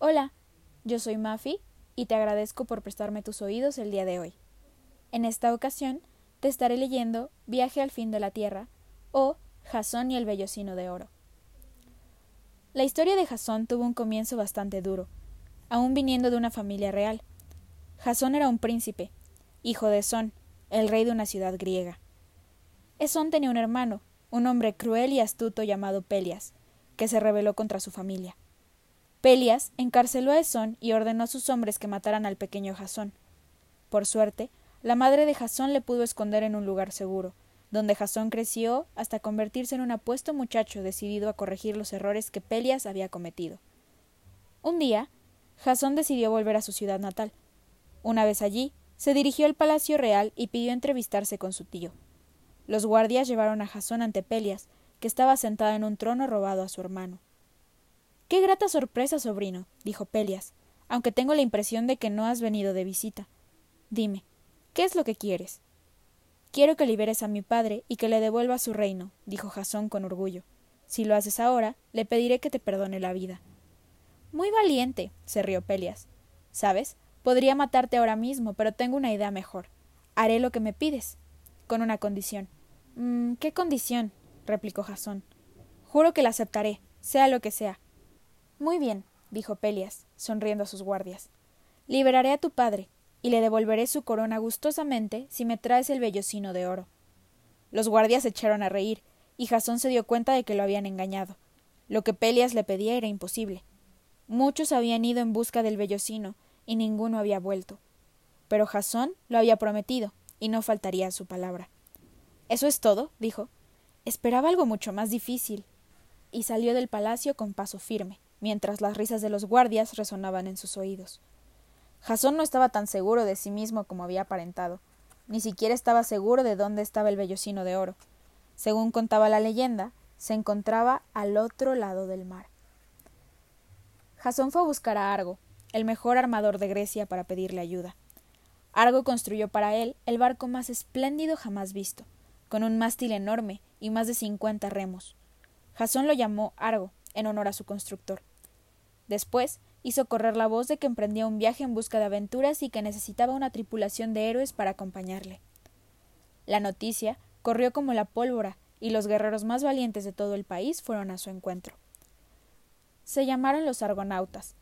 Hola, yo soy Mafi y te agradezco por prestarme tus oídos el día de hoy. En esta ocasión te estaré leyendo Viaje al fin de la Tierra o Jasón y el Bellocino de Oro. La historia de Jasón tuvo un comienzo bastante duro, aun viniendo de una familia real. Jasón era un príncipe, hijo de Son, el rey de una ciudad griega. Esón tenía un hermano, un hombre cruel y astuto llamado Pelias, que se rebeló contra su familia. Pelias encarceló a Esón y ordenó a sus hombres que mataran al pequeño Jasón. Por suerte, la madre de Jasón le pudo esconder en un lugar seguro, donde Jasón creció hasta convertirse en un apuesto muchacho decidido a corregir los errores que Pelias había cometido. Un día, Jasón decidió volver a su ciudad natal. Una vez allí, se dirigió al palacio real y pidió entrevistarse con su tío. Los guardias llevaron a Jasón ante Pelias, que estaba sentada en un trono robado a su hermano. Qué grata sorpresa, sobrino, dijo Pelias, aunque tengo la impresión de que no has venido de visita. Dime, ¿qué es lo que quieres? Quiero que liberes a mi padre y que le devuelva su reino, dijo Jasón con orgullo. Si lo haces ahora, le pediré que te perdone la vida. Muy valiente, se rió Pelias. ¿Sabes? Podría matarte ahora mismo, pero tengo una idea mejor. Haré lo que me pides, con una condición. Mm, ¿Qué condición? replicó Jasón. Juro que la aceptaré, sea lo que sea. Muy bien, dijo Pelias, sonriendo a sus guardias. Liberaré a tu padre, y le devolveré su corona gustosamente si me traes el vellocino de oro. Los guardias se echaron a reír, y Jasón se dio cuenta de que lo habían engañado. Lo que Pelias le pedía era imposible. Muchos habían ido en busca del vellocino, y ninguno había vuelto. Pero Jasón lo había prometido, y no faltaría a su palabra. ¿Eso es todo? dijo. Esperaba algo mucho más difícil. Y salió del palacio con paso firme mientras las risas de los guardias resonaban en sus oídos. Jasón no estaba tan seguro de sí mismo como había aparentado, ni siquiera estaba seguro de dónde estaba el vellocino de oro. Según contaba la leyenda, se encontraba al otro lado del mar. Jasón fue a buscar a Argo, el mejor armador de Grecia, para pedirle ayuda. Argo construyó para él el barco más espléndido jamás visto, con un mástil enorme y más de cincuenta remos. Jasón lo llamó Argo, en honor a su constructor. Después hizo correr la voz de que emprendía un viaje en busca de aventuras y que necesitaba una tripulación de héroes para acompañarle. La noticia corrió como la pólvora y los guerreros más valientes de todo el país fueron a su encuentro. Se llamaron los argonautas,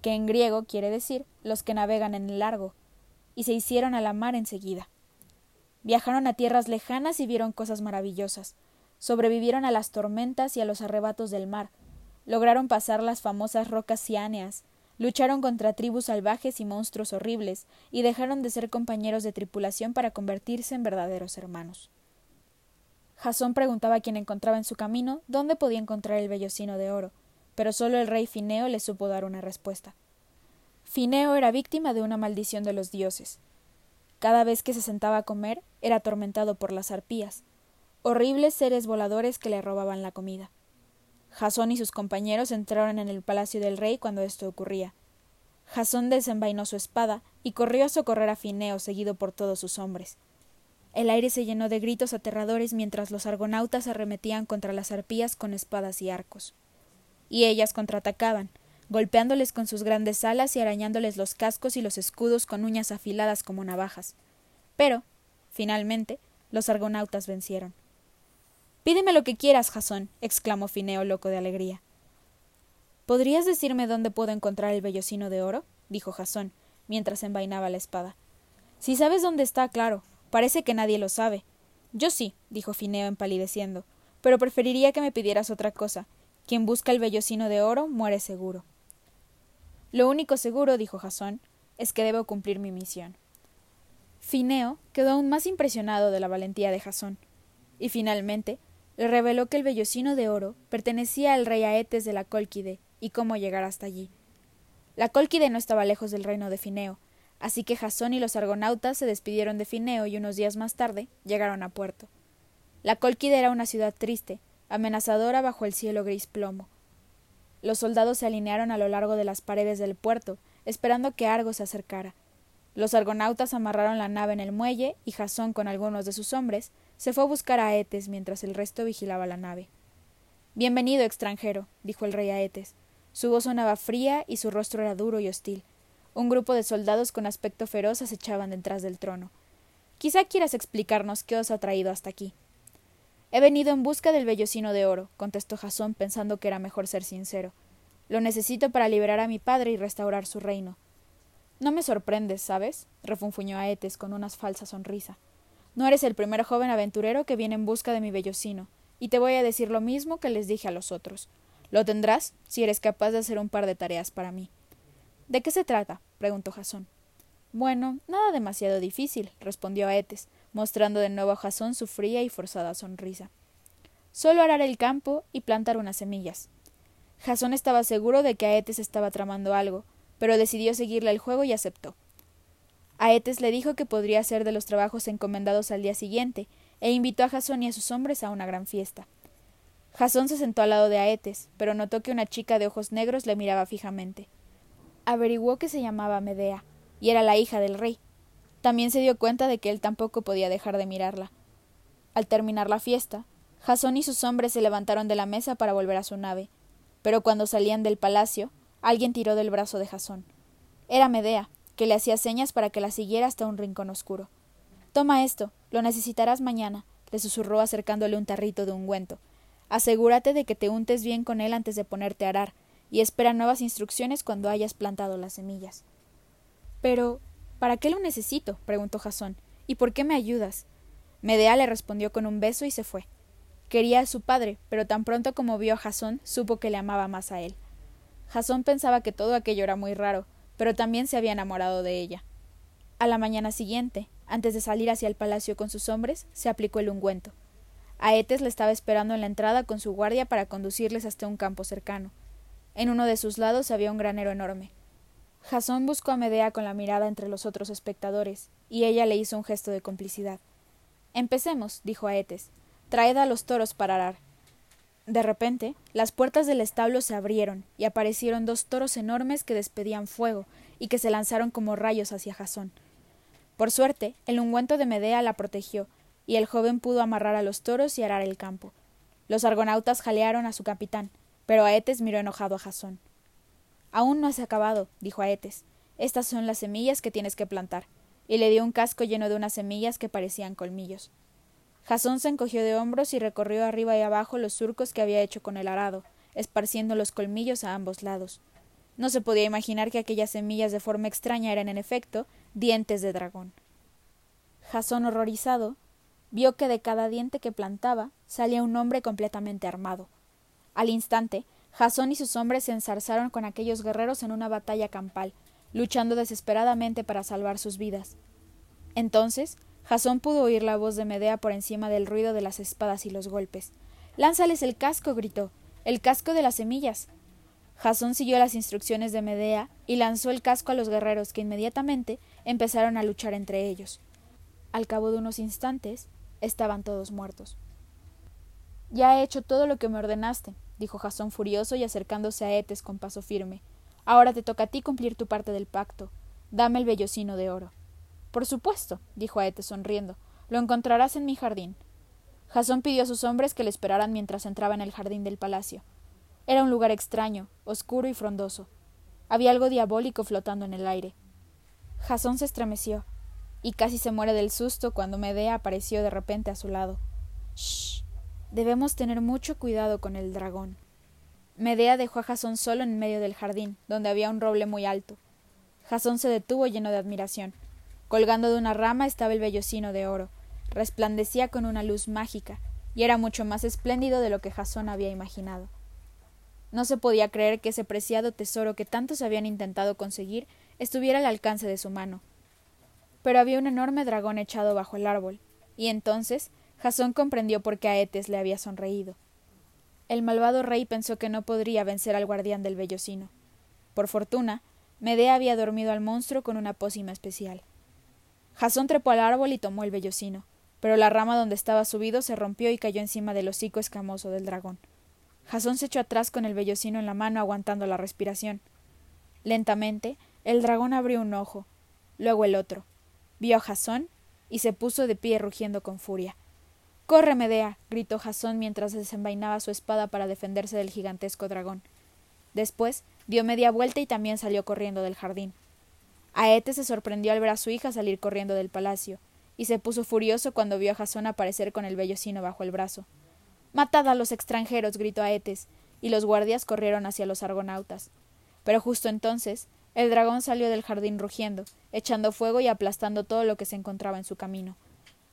que en griego quiere decir los que navegan en el largo, y se hicieron a la mar enseguida. Viajaron a tierras lejanas y vieron cosas maravillosas, sobrevivieron a las tormentas y a los arrebatos del mar, Lograron pasar las famosas rocas ciáneas, lucharon contra tribus salvajes y monstruos horribles, y dejaron de ser compañeros de tripulación para convertirse en verdaderos hermanos. Jasón preguntaba a quien encontraba en su camino dónde podía encontrar el vellocino de oro, pero solo el rey Fineo le supo dar una respuesta. Fineo era víctima de una maldición de los dioses. Cada vez que se sentaba a comer, era atormentado por las arpías, horribles seres voladores que le robaban la comida. Jasón y sus compañeros entraron en el palacio del rey cuando esto ocurría. Jasón desenvainó su espada y corrió a socorrer a Fineo, seguido por todos sus hombres. El aire se llenó de gritos aterradores mientras los argonautas arremetían contra las arpías con espadas y arcos. Y ellas contraatacaban, golpeándoles con sus grandes alas y arañándoles los cascos y los escudos con uñas afiladas como navajas. Pero, finalmente, los argonautas vencieron. Pídeme lo que quieras, Jasón, exclamó Fineo loco de alegría. ¿Podrías decirme dónde puedo encontrar el vellocino de oro? dijo Jasón, mientras envainaba la espada. Si sabes dónde está, claro. Parece que nadie lo sabe. Yo sí, dijo Fineo empalideciendo, pero preferiría que me pidieras otra cosa. Quien busca el vellocino de oro muere seguro. Lo único seguro, dijo Jasón, es que debo cumplir mi misión. Fineo quedó aún más impresionado de la valentía de Jasón, y finalmente le reveló que el vellocino de oro pertenecía al rey Aetes de la Cólquide y cómo llegar hasta allí. La Cólquide no estaba lejos del reino de Fineo, así que Jasón y los argonautas se despidieron de Fineo y unos días más tarde llegaron a puerto. La Cólquide era una ciudad triste, amenazadora bajo el cielo gris plomo. Los soldados se alinearon a lo largo de las paredes del puerto, esperando que Argo se acercara. Los argonautas amarraron la nave en el muelle y Jasón con algunos de sus hombres se fue a buscar a Aetes mientras el resto vigilaba la nave. Bienvenido, extranjero, dijo el rey a Etes. Su voz sonaba fría y su rostro era duro y hostil. Un grupo de soldados con aspecto feroz acechaban detrás del trono. Quizá quieras explicarnos qué os ha traído hasta aquí. He venido en busca del vellocino de oro, contestó Jasón, pensando que era mejor ser sincero. Lo necesito para liberar a mi padre y restaurar su reino. No me sorprendes, ¿sabes? refunfuñó Aetes con una falsa sonrisa. No eres el primer joven aventurero que viene en busca de mi vellocino, y te voy a decir lo mismo que les dije a los otros. Lo tendrás si eres capaz de hacer un par de tareas para mí. ¿De qué se trata? preguntó Jasón. Bueno, nada demasiado difícil, respondió Aetes, mostrando de nuevo a Jasón su fría y forzada sonrisa. Solo arar el campo y plantar unas semillas. Jasón estaba seguro de que Aetes estaba tramando algo, pero decidió seguirle el juego y aceptó. Aetes le dijo que podría hacer de los trabajos encomendados al día siguiente, e invitó a Jasón y a sus hombres a una gran fiesta. Jasón se sentó al lado de Aetes, pero notó que una chica de ojos negros le miraba fijamente. Averiguó que se llamaba Medea, y era la hija del rey, también se dio cuenta de que él tampoco podía dejar de mirarla. Al terminar la fiesta, Jasón y sus hombres se levantaron de la mesa para volver a su nave, pero cuando salían del palacio, alguien tiró del brazo de Jasón. Era Medea, que le hacía señas para que la siguiera hasta un rincón oscuro. Toma esto, lo necesitarás mañana, le susurró acercándole un tarrito de ungüento. Asegúrate de que te untes bien con él antes de ponerte a arar, y espera nuevas instrucciones cuando hayas plantado las semillas. Pero, ¿Para qué lo necesito? preguntó Jasón. ¿Y por qué me ayudas? Medea le respondió con un beso y se fue. Quería a su padre, pero tan pronto como vio a Jasón, supo que le amaba más a él. Jasón pensaba que todo aquello era muy raro, pero también se había enamorado de ella. A la mañana siguiente, antes de salir hacia el palacio con sus hombres, se aplicó el ungüento. Aetes le estaba esperando en la entrada con su guardia para conducirles hasta un campo cercano. En uno de sus lados había un granero enorme. Jasón buscó a Medea con la mirada entre los otros espectadores, y ella le hizo un gesto de complicidad. Empecemos, dijo Aetes. Traed a los toros para arar. De repente, las puertas del establo se abrieron y aparecieron dos toros enormes que despedían fuego y que se lanzaron como rayos hacia Jasón. Por suerte, el ungüento de Medea la protegió, y el joven pudo amarrar a los toros y arar el campo. Los argonautas jalearon a su capitán, pero Aetes miró enojado a Jasón. Aún no has acabado, dijo Aetes. Estas son las semillas que tienes que plantar. Y le dio un casco lleno de unas semillas que parecían colmillos. Jasón se encogió de hombros y recorrió arriba y abajo los surcos que había hecho con el arado, esparciendo los colmillos a ambos lados. No se podía imaginar que aquellas semillas de forma extraña eran en efecto dientes de dragón. Jasón, horrorizado, vio que de cada diente que plantaba salía un hombre completamente armado. Al instante, Jasón y sus hombres se ensarzaron con aquellos guerreros en una batalla campal, luchando desesperadamente para salvar sus vidas. Entonces, Jasón pudo oír la voz de Medea por encima del ruido de las espadas y los golpes. Lánzales el casco, gritó. El casco de las semillas. Jasón siguió las instrucciones de Medea y lanzó el casco a los guerreros que inmediatamente empezaron a luchar entre ellos. Al cabo de unos instantes, estaban todos muertos. Ya he hecho todo lo que me ordenaste, dijo Jasón furioso y acercándose a Etes con paso firme. Ahora te toca a ti cumplir tu parte del pacto. Dame el vellocino de oro. Por supuesto, dijo Aetes sonriendo. Lo encontrarás en mi jardín. Jasón pidió a sus hombres que le esperaran mientras entraba en el jardín del palacio. Era un lugar extraño, oscuro y frondoso. Había algo diabólico flotando en el aire. Jasón se estremeció, y casi se muere del susto cuando Medea apareció de repente a su lado. Debemos tener mucho cuidado con el dragón. Medea dejó a Jasón solo en medio del jardín, donde había un roble muy alto. Jasón se detuvo lleno de admiración. Colgando de una rama estaba el vellocino de oro. Resplandecía con una luz mágica, y era mucho más espléndido de lo que Jasón había imaginado. No se podía creer que ese preciado tesoro que tantos habían intentado conseguir estuviera al alcance de su mano. Pero había un enorme dragón echado bajo el árbol, y entonces Jasón comprendió por qué Aetes le había sonreído. El malvado rey pensó que no podría vencer al guardián del vellocino. Por fortuna, Medea había dormido al monstruo con una pócima especial. Jasón trepó al árbol y tomó el vellocino, pero la rama donde estaba subido se rompió y cayó encima del hocico escamoso del dragón. Jasón se echó atrás con el vellocino en la mano aguantando la respiración. Lentamente, el dragón abrió un ojo, luego el otro. Vio a Jasón y se puso de pie rugiendo con furia. Corre, Medea. gritó Jasón mientras desenvainaba su espada para defenderse del gigantesco dragón. Después dio media vuelta y también salió corriendo del jardín. Aete se sorprendió al ver a su hija salir corriendo del palacio, y se puso furioso cuando vio a Jasón aparecer con el vellocino bajo el brazo. Matad a los extranjeros. gritó Aetes, y los guardias corrieron hacia los argonautas. Pero justo entonces el dragón salió del jardín rugiendo, echando fuego y aplastando todo lo que se encontraba en su camino.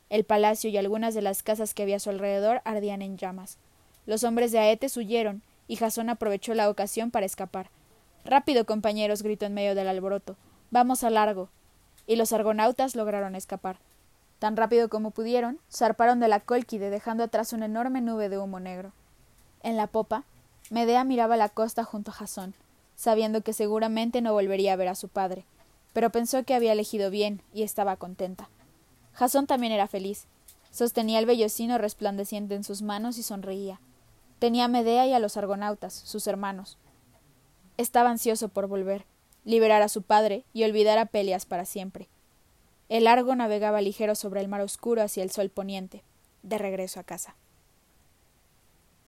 El palacio y algunas de las casas que había a su alrededor ardían en llamas. Los hombres de Aetes huyeron, y Jasón aprovechó la ocasión para escapar. Rápido, compañeros, gritó en medio del alboroto. Vamos a largo. Y los argonautas lograron escapar. Tan rápido como pudieron, zarparon de la Cólquide, dejando atrás una enorme nube de humo negro. En la popa, Medea miraba la costa junto a Jasón, sabiendo que seguramente no volvería a ver a su padre, pero pensó que había elegido bien y estaba contenta. Jasón también era feliz. Sostenía el vellocino resplandeciente en sus manos y sonreía. Tenía a Medea y a los argonautas, sus hermanos. Estaba ansioso por volver, liberar a su padre y olvidar a Peleas para siempre. El Argo navegaba ligero sobre el mar oscuro hacia el sol poniente, de regreso a casa.